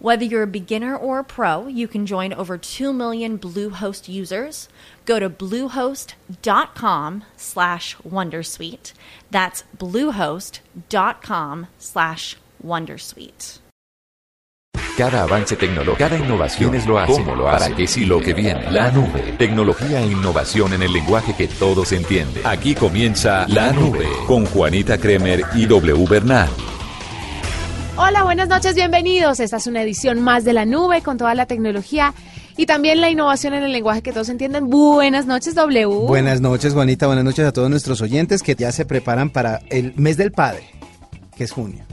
Whether you're a beginner or a pro, you can join over 2 million Bluehost users. Go to bluehost.com slash wondersuite. That's bluehost.com slash wondersuite. Cada avance tecnológico, cada innovación es lo hace, cómo lo hace, para qué sí lo que viene. La nube, tecnología e innovación en el lenguaje que todos entienden. Aquí comienza La Nube con Juanita Kremer y W Bernal. Buenas noches, bienvenidos. Esta es una edición más de La Nube con toda la tecnología y también la innovación en el lenguaje que todos entienden. Buenas noches, W. Buenas noches, Juanita. Buenas noches a todos nuestros oyentes que ya se preparan para el mes del padre, que es junio.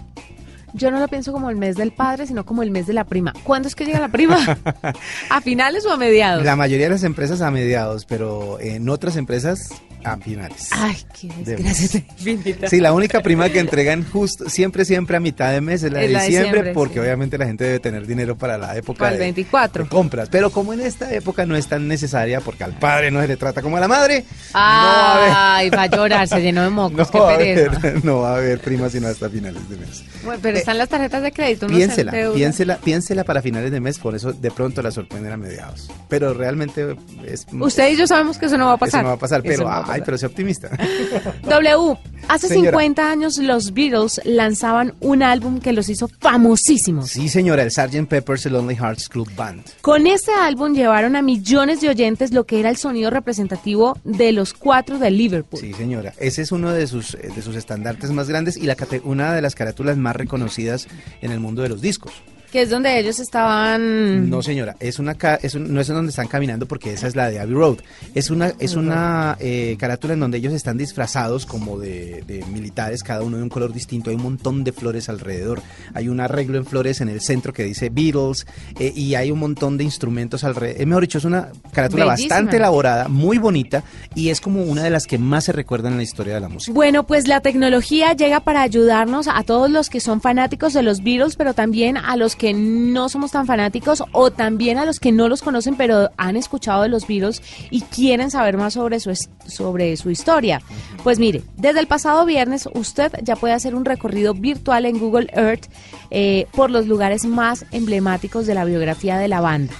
Yo no lo pienso como el mes del padre, sino como el mes de la prima. ¿Cuándo es que llega la prima? ¿A finales o a mediados? La mayoría de las empresas a mediados, pero en otras empresas a finales. Ay, qué desgracia infinita. Sí, la única prima que entregan justo, siempre, siempre a mitad de mes es la, de, diciembre, porque obviamente la gente debe tener dinero para la época para el 24. De, compras. Pero como en esta época no es tan necesaria, porque al padre no se le trata como a la madre. Ay, va a llorar, se llenó de mocos, no va A no va a haber prima sino hasta finales de mes. Bueno, pero están las tarjetas de crédito. piénsela, piénsela, piénsela para finales de mes, por eso de pronto la sorprenden a mediados. Pero realmente es... Usted y yo sabemos que eso no va a pasar. Eso no va a pasar, pero, ay, pero sea optimista. W, hace 50 años los Beatles lanzaban un álbum que los hizo famosísimos. Sí, señora, el Sgt. Pepper's Lonely Hearts Club Band. Con este álbum llevaron a millones de oyentes lo que era el sonido representativo de los cuatro de Liverpool. Sí, señora, ese es uno de sus, de sus estandartes más grandes y la, una de las carátulas más reconocidas en el mundo de los discos. Que es donde ellos estaban. No, señora, es una es no es en donde están caminando porque esa es la de Abbey Road. Es una es una eh, carátula en donde ellos están disfrazados como de, militares, cada uno de un color distinto. Hay un montón de flores alrededor. Hay un arreglo en flores en el centro que dice Beatles eh, y hay un montón de instrumentos alrededor. Eh, mejor dicho, es una carátula bastante elaborada, muy bonita y es como una de las que más se recuerdan en la historia de la música. Bueno, pues la tecnología llega para ayudarnos a todos los que son fanáticos de los Beatles, pero también a los que no somos tan fanáticos o también a los que no los conocen pero han escuchado de los virus y quieren saber más sobre su, sobre su historia. Pues mire, desde el pasado viernes usted ya puede hacer un recorrido virtual en Google Earth eh, por los lugares más emblemáticos de la biografía de la banda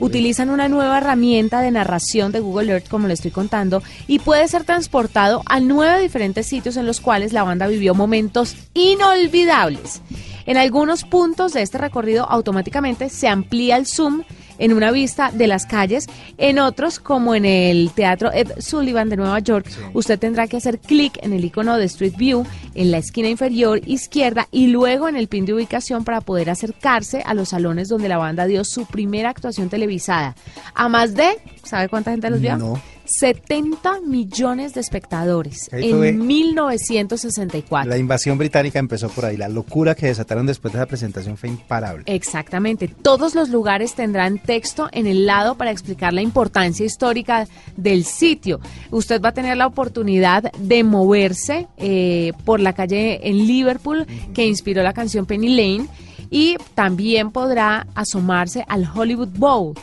utilizan una nueva herramienta de narración de Google Earth, como le estoy contando, y puede ser transportado a nueve diferentes sitios en los cuales la banda vivió momentos inolvidables. En algunos puntos de este recorrido automáticamente se amplía el zoom en una vista de las calles. En otros, como en el Teatro Ed Sullivan de Nueva York, usted tendrá que hacer clic en el icono de Street View en la esquina inferior izquierda y luego en el pin de ubicación para poder acercarse a los salones donde la banda dio su primera actuación televisada. A más de, ¿sabe cuánta gente los vio? No. 70 millones de espectadores en 1964. La invasión británica empezó por ahí. La locura que desataron después de esa presentación fue imparable. Exactamente. Todos los lugares tendrán texto en el lado para explicar la importancia histórica del sitio. Usted va a tener la oportunidad de moverse eh, por la calle en Liverpool que inspiró la canción Penny Lane y también podrá asomarse al Hollywood Bowl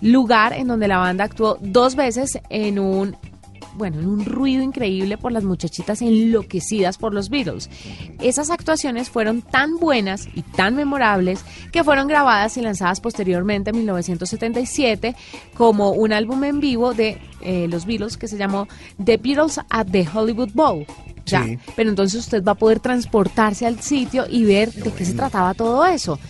lugar en donde la banda actuó dos veces en un bueno, en un ruido increíble por las muchachitas enloquecidas por los Beatles. Esas actuaciones fueron tan buenas y tan memorables que fueron grabadas y lanzadas posteriormente en 1977 como un álbum en vivo de eh, los Beatles que se llamó The Beatles at the Hollywood Bowl. Ya, pero entonces usted va a poder transportarse al sitio y ver de qué se trataba todo eso.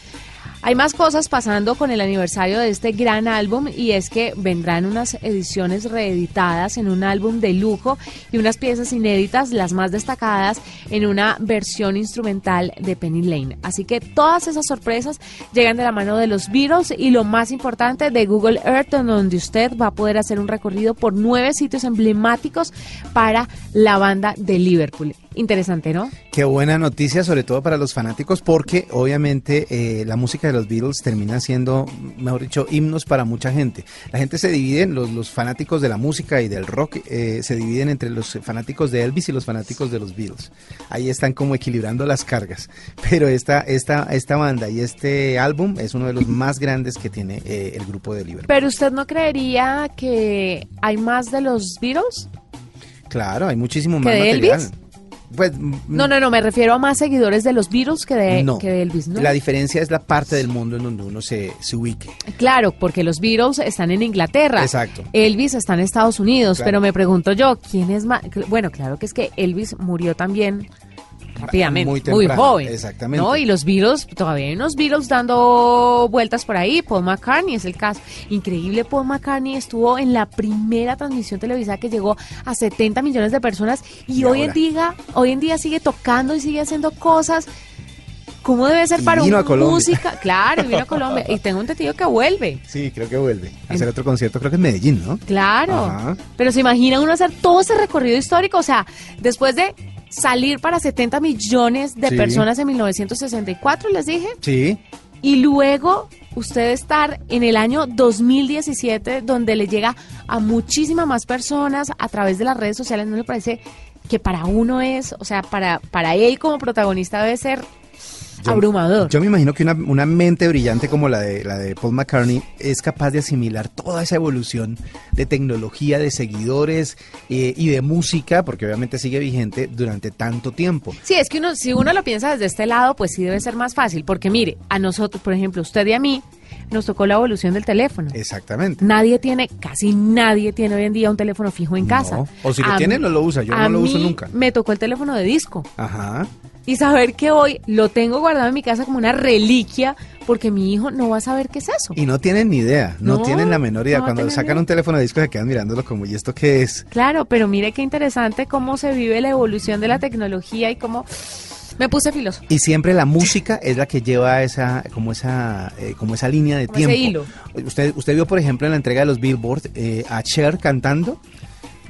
Hay más cosas pasando con el aniversario de este gran álbum y es que vendrán unas ediciones reeditadas en un álbum de lujo y unas piezas inéditas, las más destacadas, en una versión instrumental de Penny Lane. Así que todas esas sorpresas llegan de la mano de los Beatles y lo más importante de Google Earth, donde usted va a poder hacer un recorrido por nueve sitios emblemáticos para la banda de Liverpool. Interesante, ¿no? Qué buena noticia, sobre todo para los fanáticos, porque obviamente eh, la música de los Beatles termina siendo, mejor dicho, himnos para mucha gente. La gente se divide, los, los fanáticos de la música y del rock eh, se dividen entre los fanáticos de Elvis y los fanáticos de los Beatles. Ahí están como equilibrando las cargas. Pero esta, esta, esta banda y este álbum es uno de los más grandes que tiene eh, el grupo de Liverpool. Pero usted no creería que hay más de los Beatles? Claro, hay muchísimo ¿Que más material. Elvis? Pues, No, no, no, me refiero a más seguidores de los Beatles que de, no. que de Elvis, ¿no? La diferencia es la parte del mundo en donde uno se, se ubique. Claro, porque los Beatles están en Inglaterra. Exacto. Elvis está en Estados Unidos, Claro. pero me pregunto yo, ¿quién es más? Bueno, claro que es que Elvis murió también rápidamente, Muy joven. exactamente. ¿no? Y los Beatles, todavía hay unos Beatles dando vueltas por ahí. Paul McCartney es el caso. Increíble, Paul McCartney estuvo en la primera transmisión televisada que llegó a 70 millones de personas y, Y hoy en día, hoy en día sigue tocando y sigue haciendo cosas. ¿Cómo debe ser Y para vino una música? Claro, vino a Colombia. Y tengo entendido que vuelve. Sí, creo que vuelve a hacer otro concierto, creo que en Medellín, ¿no? Claro. Ajá. Pero se imagina uno hacer todo ese recorrido histórico, o sea, después de salir para 70 millones de Sí. personas en 1964, les dije, Sí, y luego usted estar en el año 2017 donde le llega a muchísimas más personas a través de las redes sociales, ¿no le parece que para uno es, o sea, para, para él como protagonista debe ser Yo- abrumador? Yo me imagino que una, una mente brillante como la de, la de Paul McCartney es capaz de asimilar toda esa evolución de tecnología, de seguidores eh, y de música, porque obviamente sigue vigente durante tanto tiempo. Sí, es que uno, si uno lo piensa desde este lado, pues sí debe ser más fácil, porque mire, a nosotros, por ejemplo, usted y a mí, nos tocó la evolución del teléfono. Exactamente. Nadie tiene, casi nadie tiene hoy en día un teléfono fijo en casa. No. O si lo A tiene, no lo usa. Yo no lo uso nunca. Me tocó el teléfono de disco. Ajá. Y saber que hoy lo tengo guardado en mi casa como una reliquia, porque mi hijo no va a saber qué es eso. Y no tienen ni idea, no, No, tienen la menor idea. no Cuando sacan idea. un teléfono de disco se quedan mirándolo como, ¿y esto qué es? Claro, pero mire qué interesante cómo se vive la evolución de la tecnología y cómo me puse filoso. Y siempre la música es la que lleva esa, como esa, eh, como esa línea de Como ese tiempo. hilo. Usted, usted vio, por ejemplo, en la entrega de los Billboard eh, a Cher cantando,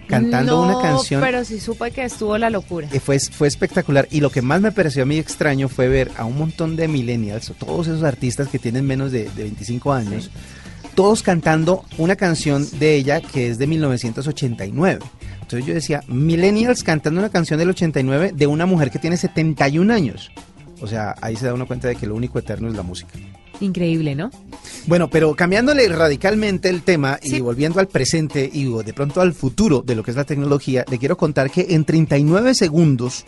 cantando No, una canción. pero sí supe que estuvo la locura. que fue, fue espectacular y lo que más me pareció a mí extraño fue ver a un montón de millennials, todos esos artistas que tienen menos de, de 25 años, todos cantando una canción de ella que es de 1989. Entonces yo decía, millennials cantando una canción del 89 de una mujer que tiene 71 años. O sea, ahí se da uno cuenta de que lo único eterno es la música. Increíble, ¿no? Bueno, pero cambiándole radicalmente el tema y volviendo al presente y de pronto al futuro de lo que es la tecnología, le quiero contar que en 39 segundos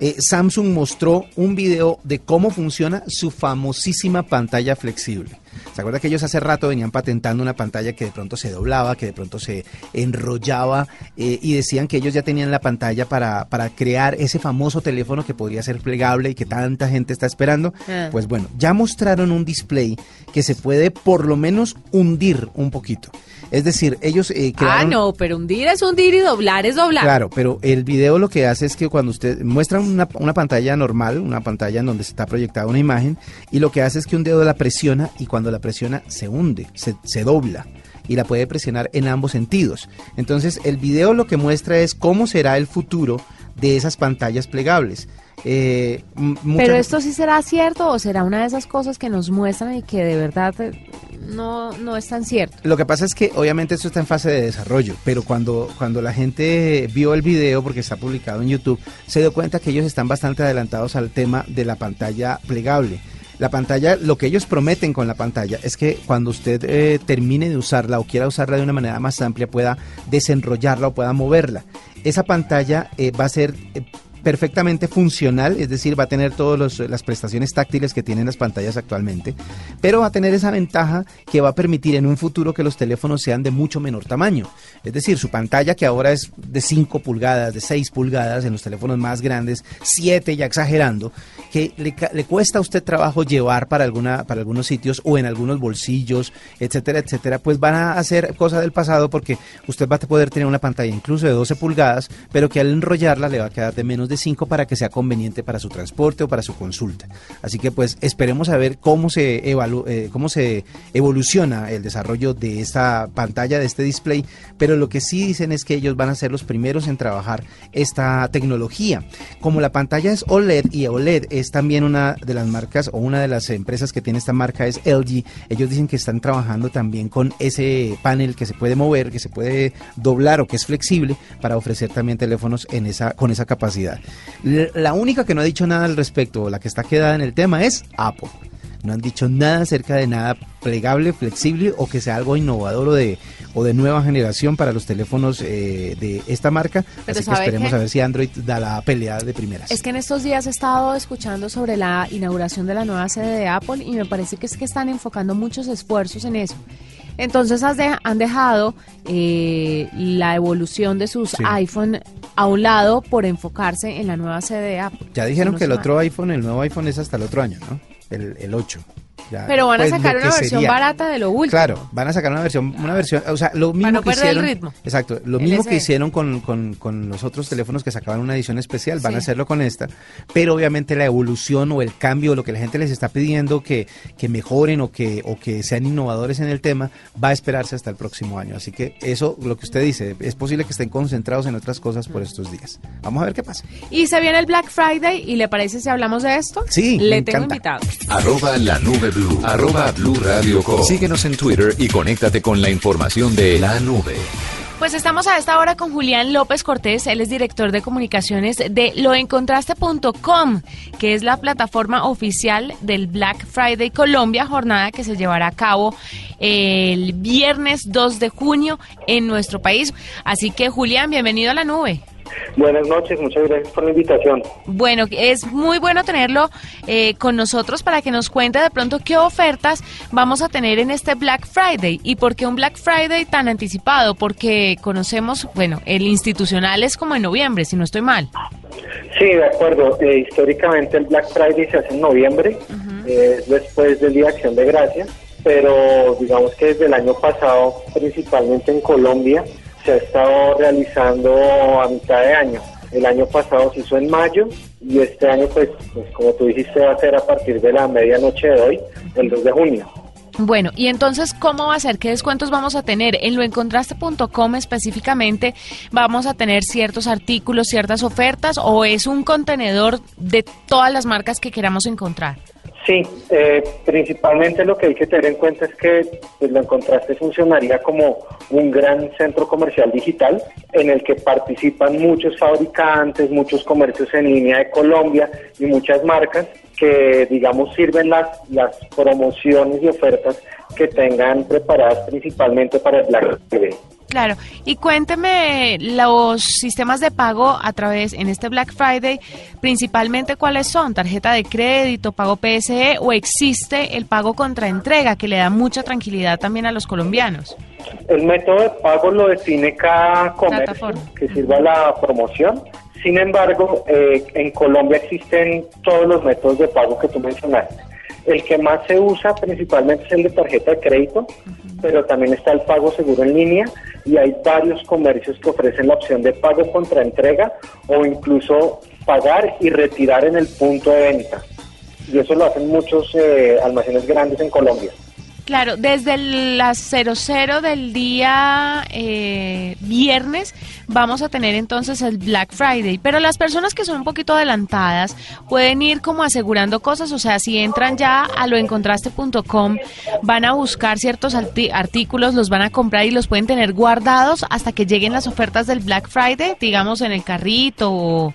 eh, Samsung mostró un video de cómo funciona su famosísima pantalla flexible. ¿Se acuerda que ellos hace rato venían patentando una pantalla que de pronto se doblaba, que de pronto se enrollaba eh, y decían que ellos ya tenían la pantalla para, para crear ese famoso teléfono que podría ser plegable y que tanta gente está esperando? Ah. Pues bueno, ya mostraron un display que se puede por lo menos hundir un poquito. Es decir, ellos eh, Ah, crearon... no, pero hundir es hundir y doblar es doblar. Claro, pero el video lo que hace es que cuando usted muestra una, una pantalla normal, una pantalla en donde se está proyectada una imagen, y lo que hace es que un dedo la presiona y cuando la presiona se hunde, se, se dobla y la puede presionar en ambos sentidos. Entonces el video lo que muestra es cómo será el futuro de esas pantallas plegables. Eh, Pero esto sí será cierto o será una de esas cosas que nos muestran y que de verdad eh, no, no es tan cierto. Lo que pasa es que obviamente esto está en fase de desarrollo, pero cuando, cuando la gente vio el video, porque está publicado en YouTube, se dio cuenta que ellos están bastante adelantados al tema de la pantalla plegable. La pantalla, lo que ellos prometen con la pantalla es que cuando usted eh, termine de usarla o quiera usarla de una manera más amplia, pueda desenrollarla o pueda moverla. Esa pantalla eh, va a ser... perfectamente funcional, es decir, va a tener todas las prestaciones táctiles que tienen las pantallas actualmente, pero va a tener esa ventaja que va a permitir en un futuro que los teléfonos sean de mucho menor tamaño. Es decir, su pantalla que ahora es de 5 pulgadas, de 6 pulgadas en los teléfonos más grandes, 7 ya exagerando, que le, le, cuesta a usted trabajo llevar para, alguna, para algunos sitios o en algunos bolsillos, etcétera, etcétera, pues van a hacer cosa del pasado porque usted va a poder tener una pantalla incluso de 12 pulgadas, pero que al enrollarla le va a quedar de menos de 5 para que sea conveniente para su transporte o para su consulta. Así que pues esperemos a ver cómo se, eh, cómo se evoluciona el desarrollo de esta pantalla, de este display, pero lo que sí dicen es que ellos van a ser los primeros en trabajar esta tecnología. Como la pantalla es OLED y OLED es también una de las marcas o una de las empresas que tiene esta marca es LG, ellos dicen que están trabajando también con ese panel que se puede mover, que se puede doblar o que es flexible para ofrecer también teléfonos en esa, con esa capacidad. La única que no ha dicho nada al respecto, o la que está quedada en el tema, es Apple. No han dicho nada acerca de nada plegable, flexible o que sea algo innovador o de, o de nueva generación para los teléfonos eh, de esta marca. Así que esperemos a ver si Android da la pelea de primeras. Es que en estos días he estado escuchando sobre la inauguración de la nueva sede de Apple y me parece que es que están enfocando muchos esfuerzos en eso. Entonces han dejado eh, la evolución de sus iPhone a un lado por enfocarse en la nueva sede de Apple. Ya dijeron que el otro iPhone, el nuevo iPhone es hasta el otro año, ¿no? El, el 8. Pero van a pues, sacar una versión barata de lo último. Claro, van a sacar una versión, una versión, o sea, lo mismo que hicieron. Exacto, lo mismo que hicieron con, con, los otros teléfonos que sacaban una edición especial, van a hacerlo con esta. Pero obviamente la evolución o el cambio, lo que la gente les está pidiendo que, que mejoren o que, o que sean innovadores en el tema, va a esperarse hasta el próximo año. Así que eso, lo que usted dice, es posible que estén concentrados en otras cosas por estos días. Vamos a ver qué pasa. Y se viene el Black Friday y le parece si hablamos de esto? Sí, le tengo invitado. Arroba la nube blue. Arroba blue radio Síguenos en Twitter y conéctate con la información de la nube. Pues estamos a esta hora con Julián López Cortés, él es director de comunicaciones de loencontraste.com, que es la plataforma oficial del Black Friday Colombia, jornada que se llevará a cabo el viernes 2 de junio en nuestro país. Así que Julián, bienvenido a la nube. Buenas noches, muchas gracias por la invitación. Bueno, es muy bueno tenerlo eh, con nosotros para que nos cuente de pronto qué ofertas vamos a tener en este Black Friday y por qué un Black Friday tan anticipado, porque conocemos, bueno, el institucional es como en noviembre, si no estoy mal. Sí, de acuerdo. Eh, históricamente el Black Friday se hace en noviembre, eh, después del Día de Acción de Gracias, pero digamos que desde el año pasado, principalmente en Colombia, se ha estado realizando a mitad de año. El año pasado se hizo en mayo y este año, pues, pues como tú dijiste, va a ser a partir de la medianoche de hoy, el 2 de junio. Bueno, y entonces, ¿cómo va a ser? ¿Qué descuentos vamos a tener? En loencontraste.com específicamente, ¿vamos a tener ciertos artículos, ciertas ofertas o es un contenedor de todas las marcas que queramos encontrar? Sí, eh, principalmente lo que hay que tener en cuenta es que pues, lo encontraste funcionaría como un gran centro comercial digital en el que participan muchos fabricantes, muchos comercios en línea de Colombia y muchas marcas que digamos sirven las, las promociones y ofertas que tengan preparadas principalmente para el Black Friday. Claro, y cuénteme los sistemas de pago a través en este Black Friday, principalmente cuáles son, tarjeta de crédito, pago PSE o existe el pago contra entrega que le da mucha tranquilidad también a los colombianos. El método de pago lo define cada comercio que sirva la promoción. Sin embargo, eh, en Colombia existen todos los métodos de pago que tú mencionaste. El que más se usa principalmente es el de tarjeta de crédito, pero también está el pago seguro en línea y hay varios comercios que ofrecen la opción de pago contra entrega o incluso pagar y retirar en el punto de venta. Y eso lo hacen muchos eh, almacenes grandes en Colombia. Claro, desde las 00 del día eh, viernes vamos a tener entonces el Black Friday, pero las personas que son un poquito adelantadas pueden ir como asegurando cosas, o sea, si entran ya a loencontraste.com van a buscar ciertos artículos, los van a comprar y los pueden tener guardados hasta que lleguen las ofertas del Black Friday, digamos en el carrito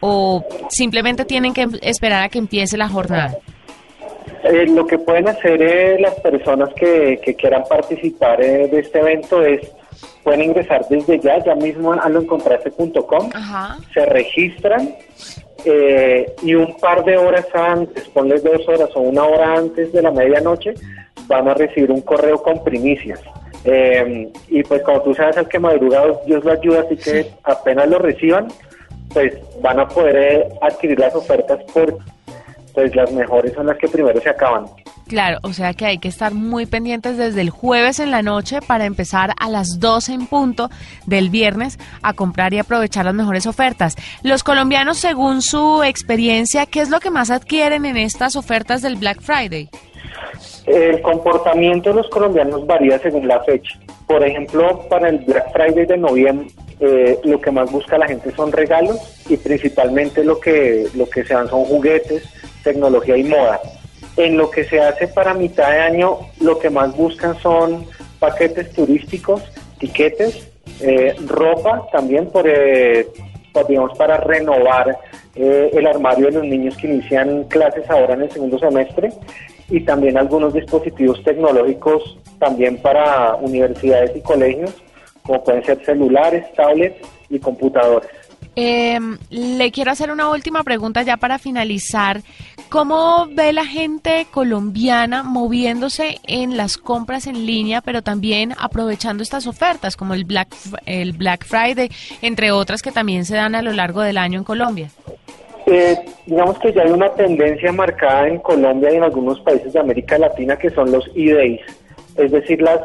o simplemente tienen que esperar a que empiece la jornada. Eh, lo que pueden hacer eh, las personas que, quieran participar eh, de este evento es pueden ingresar desde ya, ya mismo a loencontraste.com, se registran eh, y un par de horas antes, ponles dos horas o una hora antes de la medianoche, van a recibir un correo con primicias. Eh, y pues como tú sabes, al que madruga Dios lo ayuda, así que apenas lo reciban, pues van a poder eh, adquirir las ofertas por pues las mejores son las que primero se acaban. Claro, o sea que hay que estar muy pendientes desde el jueves en la noche para empezar a las 12 en punto del viernes a comprar y aprovechar las mejores ofertas. Los colombianos, según su experiencia, ¿qué es lo que más adquieren en estas ofertas del Black Friday? El comportamiento de los colombianos varía según la fecha. Por ejemplo, para el Black Friday de noviembre, eh, lo que más busca la gente son regalos y principalmente lo que, lo que se dan son juguetes, tecnología y moda. En lo que se hace para mitad de año, lo que más buscan son paquetes turísticos, tiquetes, eh, ropa también por, eh, digamos, para renovar eh, el armario de los niños que inician clases ahora en el segundo semestre y también algunos dispositivos tecnológicos también para universidades y colegios, como pueden ser celulares, tablets y computadores. Em, le quiero hacer una última pregunta ya para finalizar. ¿Cómo ve la gente colombiana moviéndose en las compras en línea, pero también aprovechando estas ofertas como el Black, el Black Friday, entre otras que también se dan a lo largo del año en Colombia? Eh, digamos que ya hay una tendencia marcada en Colombia y en algunos países de América Latina que son los e-days, es decir, las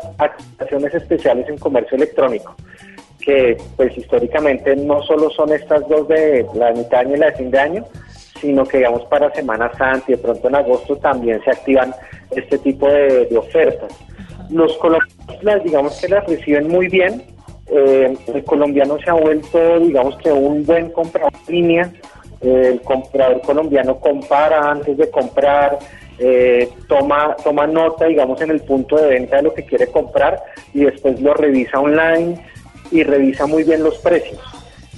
acciones especiales en comercio electrónico que pues históricamente no solo son estas dos de la mitad de año y la de fin de año, sino que digamos para Semana Santa y de pronto en agosto también se activan este tipo de, ofertas. Los colombianos digamos que las reciben muy bien, eh, el colombiano se ha vuelto digamos que un buen comprador en línea, el comprador colombiano compara antes de comprar, eh, toma, toma nota, digamos, en el punto de venta de lo que quiere comprar y después lo revisa online y revisa muy bien los precios.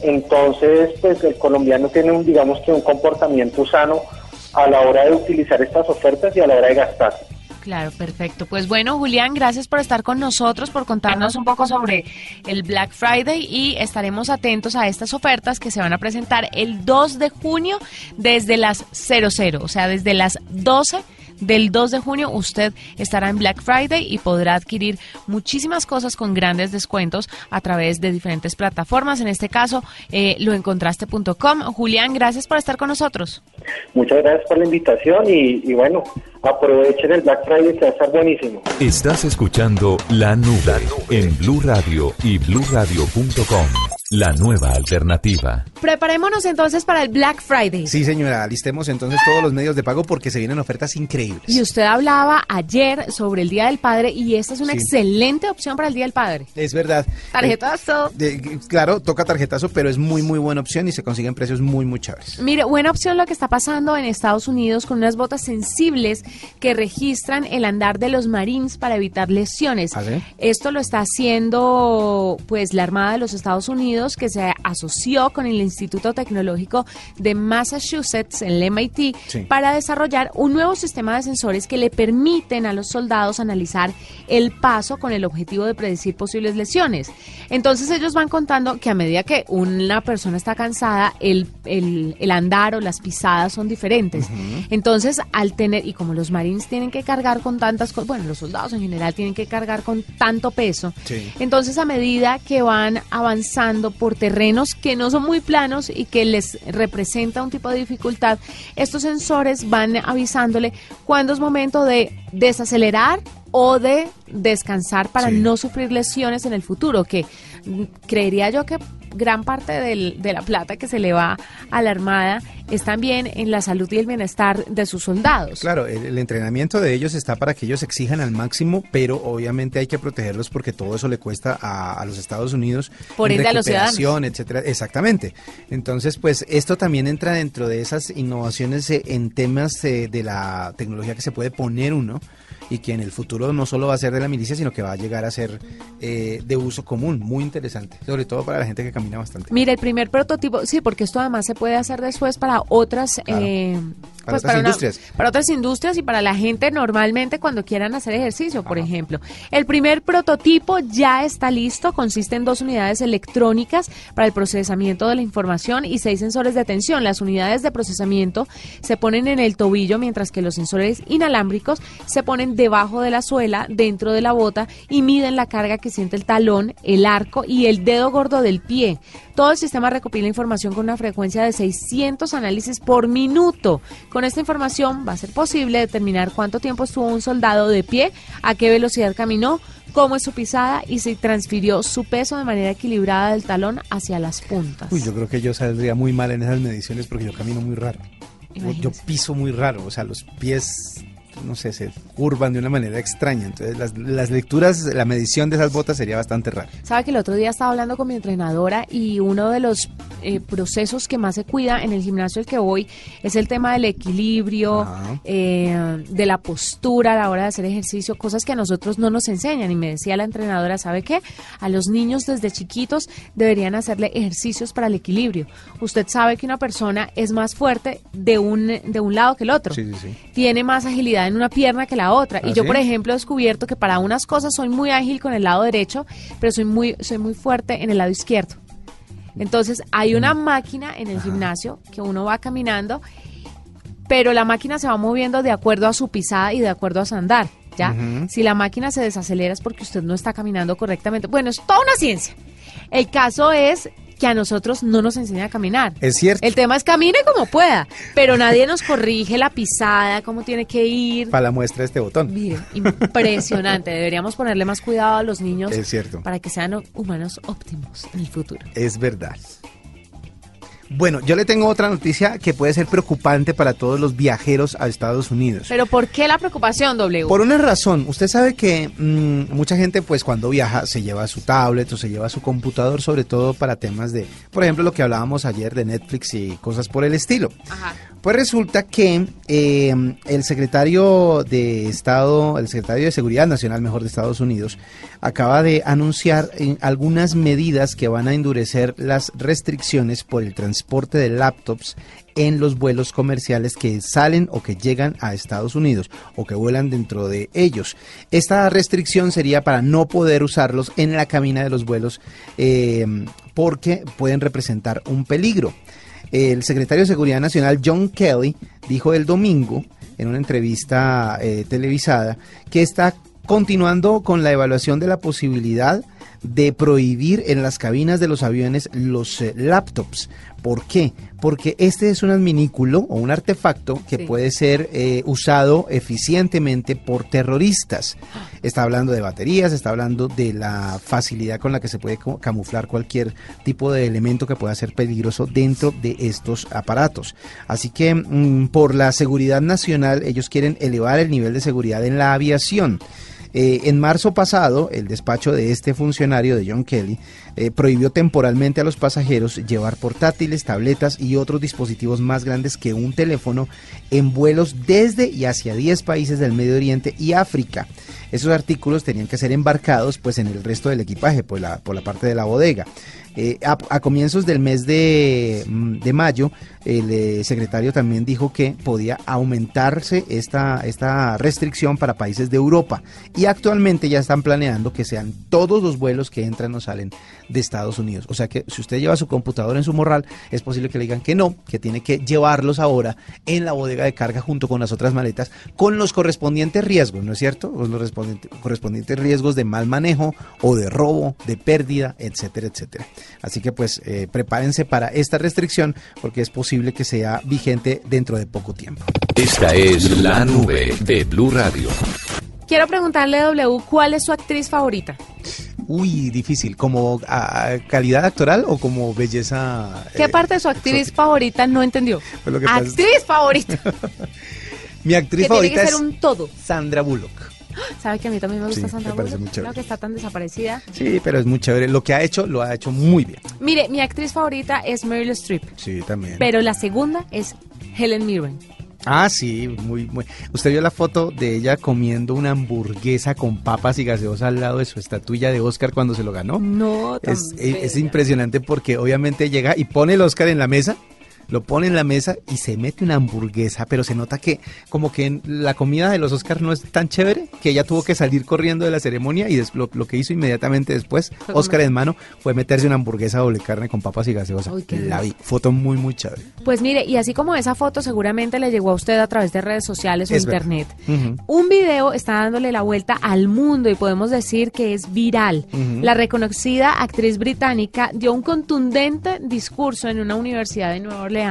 Entonces, pues el colombiano tiene un, digamos que un comportamiento sano a la hora de utilizar estas ofertas y a la hora de gastar. Claro, perfecto. Pues bueno, Julián, gracias por estar con nosotros, por contarnos un poco sobre el Black Friday y estaremos atentos a estas ofertas que se van a presentar el 2 de junio desde las 00, o sea, desde las 12 del 2 de junio usted estará en Black Friday y podrá adquirir muchísimas cosas con grandes descuentos a través de diferentes plataformas. En este caso, eh, loencontraste.com. Julián, gracias por estar con nosotros. Muchas gracias por la invitación y, bueno, aprovechen el Black Friday que va a estar buenísimo. Estás escuchando La Nube, en Blue Radio y bluradio.com. La nueva alternativa. Preparémonos entonces para el Black Friday. Sí, señora, listemos entonces todos los medios de pago porque se vienen ofertas increíbles. Y usted hablaba ayer sobre el Día del Padre y esta es una excelente opción para el Día del Padre. Es verdad. Tarjetazo. Eh, claro, toca tarjetazo, pero es muy, muy buena opción y se consiguen precios muy, muy chéveres. Mire, buena opción lo que está pasando en Estados Unidos con unas botas sensibles que registran el andar de los Marines para evitar lesiones. ¿Ah, Esto lo está haciendo pues la Armada de los Estados Unidos que se asoció con el Instituto Tecnológico de Massachusetts, el MIT, para desarrollar un nuevo sistema de sensores que le permiten a los soldados analizar el paso con el objetivo de predecir posibles lesiones. Entonces ellos van contando que a medida que una persona está cansada, el, el, andar o las pisadas son diferentes. Entonces, al tener, y como los marines tienen que cargar con tantas cosas, bueno, los soldados en general tienen que cargar con tanto peso, entonces a medida que van avanzando por terrenos que no son muy planos y que les representa un tipo de dificultad, estos sensores van avisándole cuándo es momento de desacelerar o de descansar para no sufrir lesiones en el futuro, que mm, creería yo que gran parte de la plata que se le va a la Armada es también en la salud y el bienestar de sus soldados. Claro, el, entrenamiento de ellos está para que ellos exijan al máximo, pero obviamente hay que protegerlos porque todo eso le cuesta a, los Estados Unidos. Por ende a los ciudadanos. etcétera. Exactamente. Entonces, pues esto también entra dentro de esas innovaciones eh, en temas eh, de la tecnología que se puede poner uno y que en el futuro no solo va a ser de la milicia, sino que va a llegar a ser eh, de uso común, muy interesante, sobre todo para la gente que camina bastante. Mira, el primer prototipo, sí, porque esto además se puede hacer después para otras... Eh, para pues otras industrias. para otras industrias y para la gente normalmente cuando quieran hacer ejercicio, por ejemplo. El primer prototipo ya está listo, consiste en dos unidades electrónicas para el procesamiento de la información y seis sensores de tensión. Las unidades de procesamiento se ponen en el tobillo mientras que los sensores inalámbricos se ponen debajo de la suela, dentro de la bota y miden la carga que siente el talón, el arco y el dedo gordo del pie. Todo el sistema recopila información con una frecuencia de 600 análisis por minuto. Con esta información va a ser posible determinar cuánto tiempo estuvo un soldado de pie, a qué velocidad caminó, cómo es su pisada y si transfirió su peso de manera equilibrada del talón hacia las puntas. Uy, yo creo que yo saldría muy mal en esas mediciones porque yo camino muy raro. Yo piso muy raro, o sea, los pies no sé, se curvan de una manera extraña. Entonces, las, las, lecturas, la medición de esas botas sería bastante rara. Sabe que el otro día estaba hablando con mi entrenadora y uno de los eh, procesos que más se cuida en el gimnasio al que voy es el tema del equilibrio, eh, de la postura a la hora de hacer ejercicio, cosas que a nosotros no nos enseñan. Y me decía la entrenadora, ¿sabe qué? A los niños desde chiquitos deberían hacerle ejercicios para el equilibrio. Usted sabe que una persona es más fuerte de un, de un lado que el otro. Sí, sí, sí. Tiene más agilidad en una pierna que la otra. y ¿Ah, yo, sí? por ejemplo, he descubierto que para unas cosas soy muy ágil con el lado derecho, pero soy muy, soy muy fuerte en el lado izquierdo. Entonces, hay una máquina en el gimnasio que uno va caminando, pero la máquina se va moviendo de acuerdo a su pisada y de acuerdo a su andar. ¿Ya? Si la máquina se desacelera es porque usted no está caminando correctamente. Bueno, es toda una ciencia. El caso es que a nosotros no nos enseña a caminar. Es cierto. El tema es camine como pueda, pero nadie nos corrige la pisada, cómo tiene que ir. Para la muestra este botón. Mire, impresionante. Deberíamos ponerle más cuidado a los niños Es cierto. para que sean humanos óptimos en el futuro. Es verdad. Bueno, yo le tengo otra noticia que puede ser preocupante para todos los viajeros a Estados Unidos. Pero ¿por qué la preocupación, W? Por una razón, usted sabe que mm, mucha gente pues cuando viaja se lleva su tablet o se lleva su computador, sobre todo para temas de, por ejemplo, lo que hablábamos ayer de Netflix y cosas por el estilo. Ajá. Pues resulta que eh, el secretario de Estado, el secretario de Seguridad Nacional, mejor de Estados Unidos, acaba de anunciar eh, algunas medidas que van a endurecer las restricciones por el transporte de laptops en los vuelos comerciales que salen o que llegan a Estados Unidos o que vuelan dentro de ellos. Esta restricción sería para no poder usarlos en la cabina de los vuelos eh, porque pueden representar un peligro. El secretario de Seguridad Nacional, John Kelly, dijo el domingo en una entrevista eh, televisada que está continuando con la evaluación de la posibilidad de prohibir en las cabinas de los aviones los eh, laptops. ¿Por qué? Porque este es un adminículo o un artefacto que Sí. puede ser eh, usado eficientemente por terroristas. Está hablando de baterías, está hablando de la facilidad con la que se puede camuflar cualquier tipo de elemento que pueda ser peligroso dentro de estos aparatos. Así que mm, por la seguridad nacional ellos quieren elevar el nivel de seguridad en la aviación. Eh, en marzo pasado, el despacho de este funcionario de John Kelly eh, prohibió temporalmente a los pasajeros llevar portátiles, tabletas y otros dispositivos más grandes que un teléfono en vuelos desde y hacia 10 países del Medio Oriente y África. Esos artículos tenían que ser embarcados pues en el resto del equipaje, por la, por la parte de la bodega. Eh, a, comienzos del mes de, mm, mayo, el eh, secretario también dijo que podía aumentarse esta, esta restricción para países de Europa y actualmente ya están planeando que sean todos los vuelos que entran o salen de Estados Unidos. O sea que si usted lleva su computador en su morral, es posible que le digan que no, que tiene que llevarlos ahora en la bodega de carga junto con las otras maletas con los correspondientes riesgos, ¿no es cierto? Los correspondientes riesgos de mal manejo o de robo, de pérdida, etcétera, etcétera. Así que pues eh, prepárense para esta restricción porque es posible que sea vigente dentro de poco tiempo. Esta es la nube de Blue Radio. Quiero preguntarle, W, ¿cuál es su actriz favorita? Uy, difícil, como a- a calidad actoral o como belleza. ¿Qué eh, parte de su actriz exótica? favorita no entendió? Pues lo que pasa es- actriz favorita. Mi actriz que tiene favorita que es ser un todo. Sandra Bullock. ¿Sabe que a mí también me gusta Sí, Sandra Bullock? muy. Creo que está tan desaparecida. Sí, pero es muy chévere. Lo que ha hecho, lo ha hecho muy bien. Mire, mi actriz favorita es Meryl Streep, Sí, también. pero la segunda es Helen Mirren. Ah, sí, muy, muy. Usted vio la foto de ella comiendo una hamburguesa con papas y gaseosa al lado de su estatuilla de Oscar cuando se lo ganó. No, tan Es, es- impresionante porque obviamente llega y pone el Oscar en la mesa, lo pone en la mesa y se mete una hamburguesa, pero se nota que como que la comida de los Oscars no es tan chévere que ella tuvo que salir corriendo de la ceremonia y lo, que hizo inmediatamente después, Oscar en mano, fue meterse una hamburguesa doble carne con papas y gaseosa. la vi, foto muy muy chévere. Pues mire, y así como esa foto seguramente le llegó a usted a través de redes sociales o internet, un video está dándole la vuelta al mundo y podemos decir que es viral. La reconocida actriz británica dio un contundente discurso en una universidad de Nueva Orleans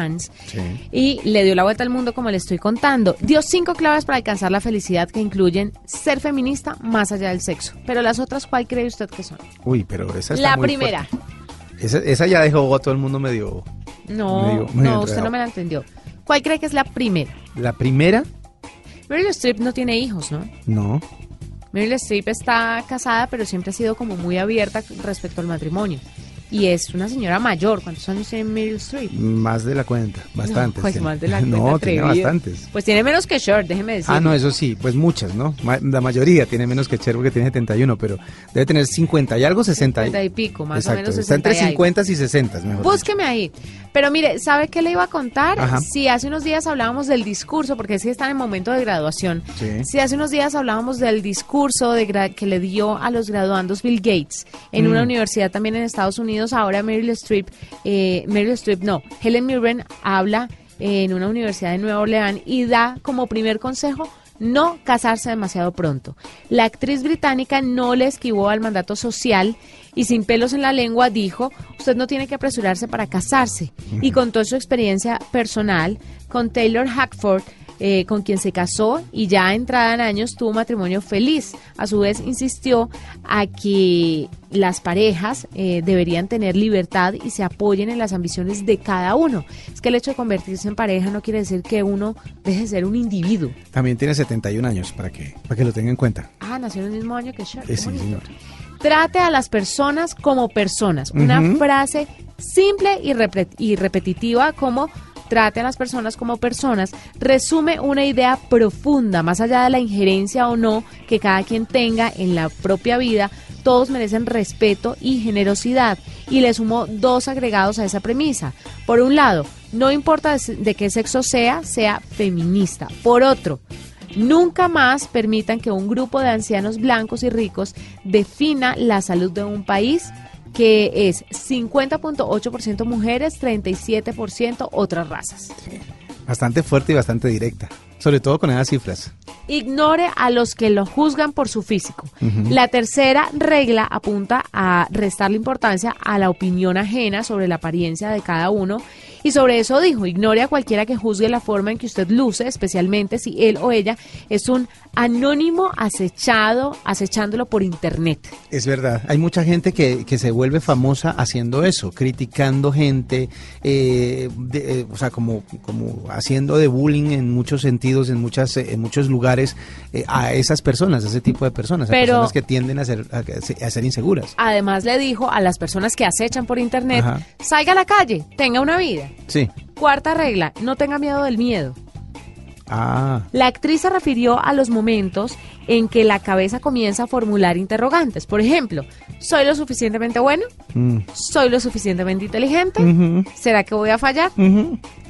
y le dio la vuelta al mundo como le estoy contando. Dio cinco claves para alcanzar la felicidad que incluyen ser feminista más allá del sexo. Pero las otras, ¿cuál cree usted que son? Uy, pero esa es La primera. Esa, ya dejó a todo el mundo medio... No, no, usted no me la entendió. ¿Cuál cree que es la primera? La primera... Meryl Streep no tiene hijos, ¿no? No. Meryl Streep está casada, pero siempre ha sido como muy abierta respecto al matrimonio. Y es una señora mayor. ¿Cuántos años tiene Meryl Streep? Más de la cuenta, bastantes. No, pues más de la cuenta. No, tiene bastantes. Pues tiene menos que Cher, déjeme decir. Ah, no, eso sí, pues muchas, ¿no? La mayoría tiene menos que Cher porque tiene 71, pero debe tener 50 y algo, 60. 50 y pico, más o menos 60 Está entre 50 y, 60, mejor. Búsqueme ahí. Pero mire, ¿sabe qué le iba a contar? Si hace unos días hablábamos del discurso, porque sí están en momento de graduación. Si hace unos días hablábamos del discurso de que le dio a los graduandos Bill Gates en una mm. universidad también en Estados Unidos, ahora Meryl Streep, eh, Meryl Streep no, Helen Mirren habla en una universidad de Nueva Orleans y da como primer consejo no casarse demasiado pronto. La actriz británica no le esquivó al mandato social y sin pelos en la lengua dijo, usted no tiene que apresurarse para casarse. Y contó su experiencia personal con Taylor Hackford, eh, con quien se casó y ya entrada en años tuvo matrimonio feliz. A su vez insistió a que las parejas eh, deberían tener libertad y se apoyen en las ambiciones de cada uno. Es que el hecho de convertirse en pareja no quiere decir que uno deje de ser un individuo. También tiene 71 años, para que, para que lo tenga en cuenta. Ah, nació en el mismo año que Cher. sí, señor. Trate a las personas como personas. Una frase simple y, y repetitiva como trate a las personas como personas, resume una idea profunda, más allá de la injerencia o no que cada quien tenga en la propia vida, todos merecen respeto y generosidad. Y le sumo dos agregados a esa premisa. Por un lado, no importa de qué sexo sea, sea feminista. Por otro, Nunca más permitan que un grupo de ancianos blancos y ricos defina la salud de un país que es 50.8% mujeres, 37% otras razas. Bastante fuerte y bastante directa, sobre todo con esas cifras. Ignore a los que lo juzgan por su físico. La tercera regla apunta a restarle importancia a la opinión ajena sobre la apariencia de cada uno y sobre eso dijo, ignore a cualquiera que juzgue la forma en que usted luce, especialmente si él o ella es un anónimo acechado, acechándolo por internet. Es verdad, hay mucha gente que, que se vuelve famosa haciendo eso, criticando gente, eh, eh, o sea, como, como haciendo de bullying en muchos sentidos, en, muchas, en muchos lugares, eh, a esas personas, a ese tipo de personas, a personas que tienden a ser, a, ser inseguras. Además le dijo a las personas que acechan por internet, salga a la calle, tenga una vida. Sí. Cuarta regla, no tenga miedo del miedo. Ah. La actriz se refirió a los momentos en que la cabeza comienza a formular interrogantes. Por ejemplo, ¿soy lo suficientemente bueno? Mm. ¿Soy lo suficientemente inteligente? ¿Será que voy a fallar?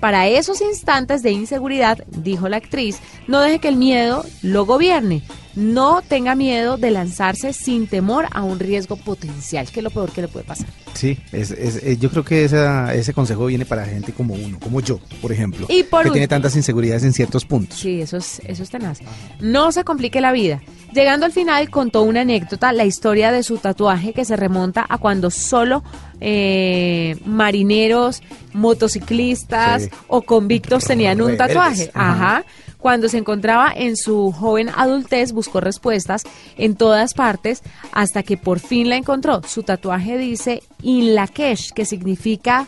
Para esos instantes de inseguridad, dijo la actriz, no deje que el miedo lo gobierne. No tenga miedo de lanzarse sin temor a un riesgo potencial, que es lo peor que le puede pasar. Sí, es, yo creo que ese consejo viene para gente como uno, como yo, por ejemplo, que tiene tantas inseguridades en ciertos puntos. Sí, eso es, eso es tenaz. No se complique la vida. Llegando al final, contó una anécdota, la historia de su tatuaje que se remonta a cuando solo eh, marineros, motociclistas o convictos tenían un tatuaje. Ajá. Cuando se encontraba en su joven adultez, buscó respuestas en todas partes hasta que por fin la encontró. Su tatuaje dice In Lakesh, que significa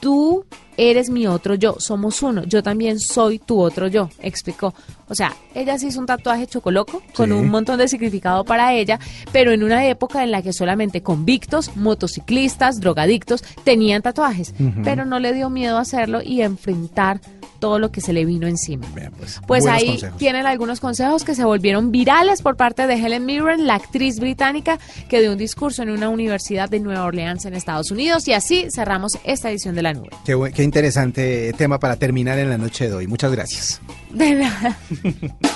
tú eres mi otro yo, somos uno, yo también soy tu otro yo, explicó. O sea, ella se hizo un tatuaje chocoloco con un montón de significado para ella, pero en una época en la que solamente convictos, motociclistas, drogadictos tenían tatuajes, pero no le dio miedo hacerlo y enfrentar todo lo que se le vino encima. pues, pues ahí tienen algunos consejos que se volvieron virales por parte de Helen Mirren, la actriz británica que dio un discurso en una universidad de Nueva Orleans en Estados Unidos. Y así cerramos esta edición de La Nube. Qué, qué interesante tema para terminar en la noche de hoy. Muchas gracias. De nada.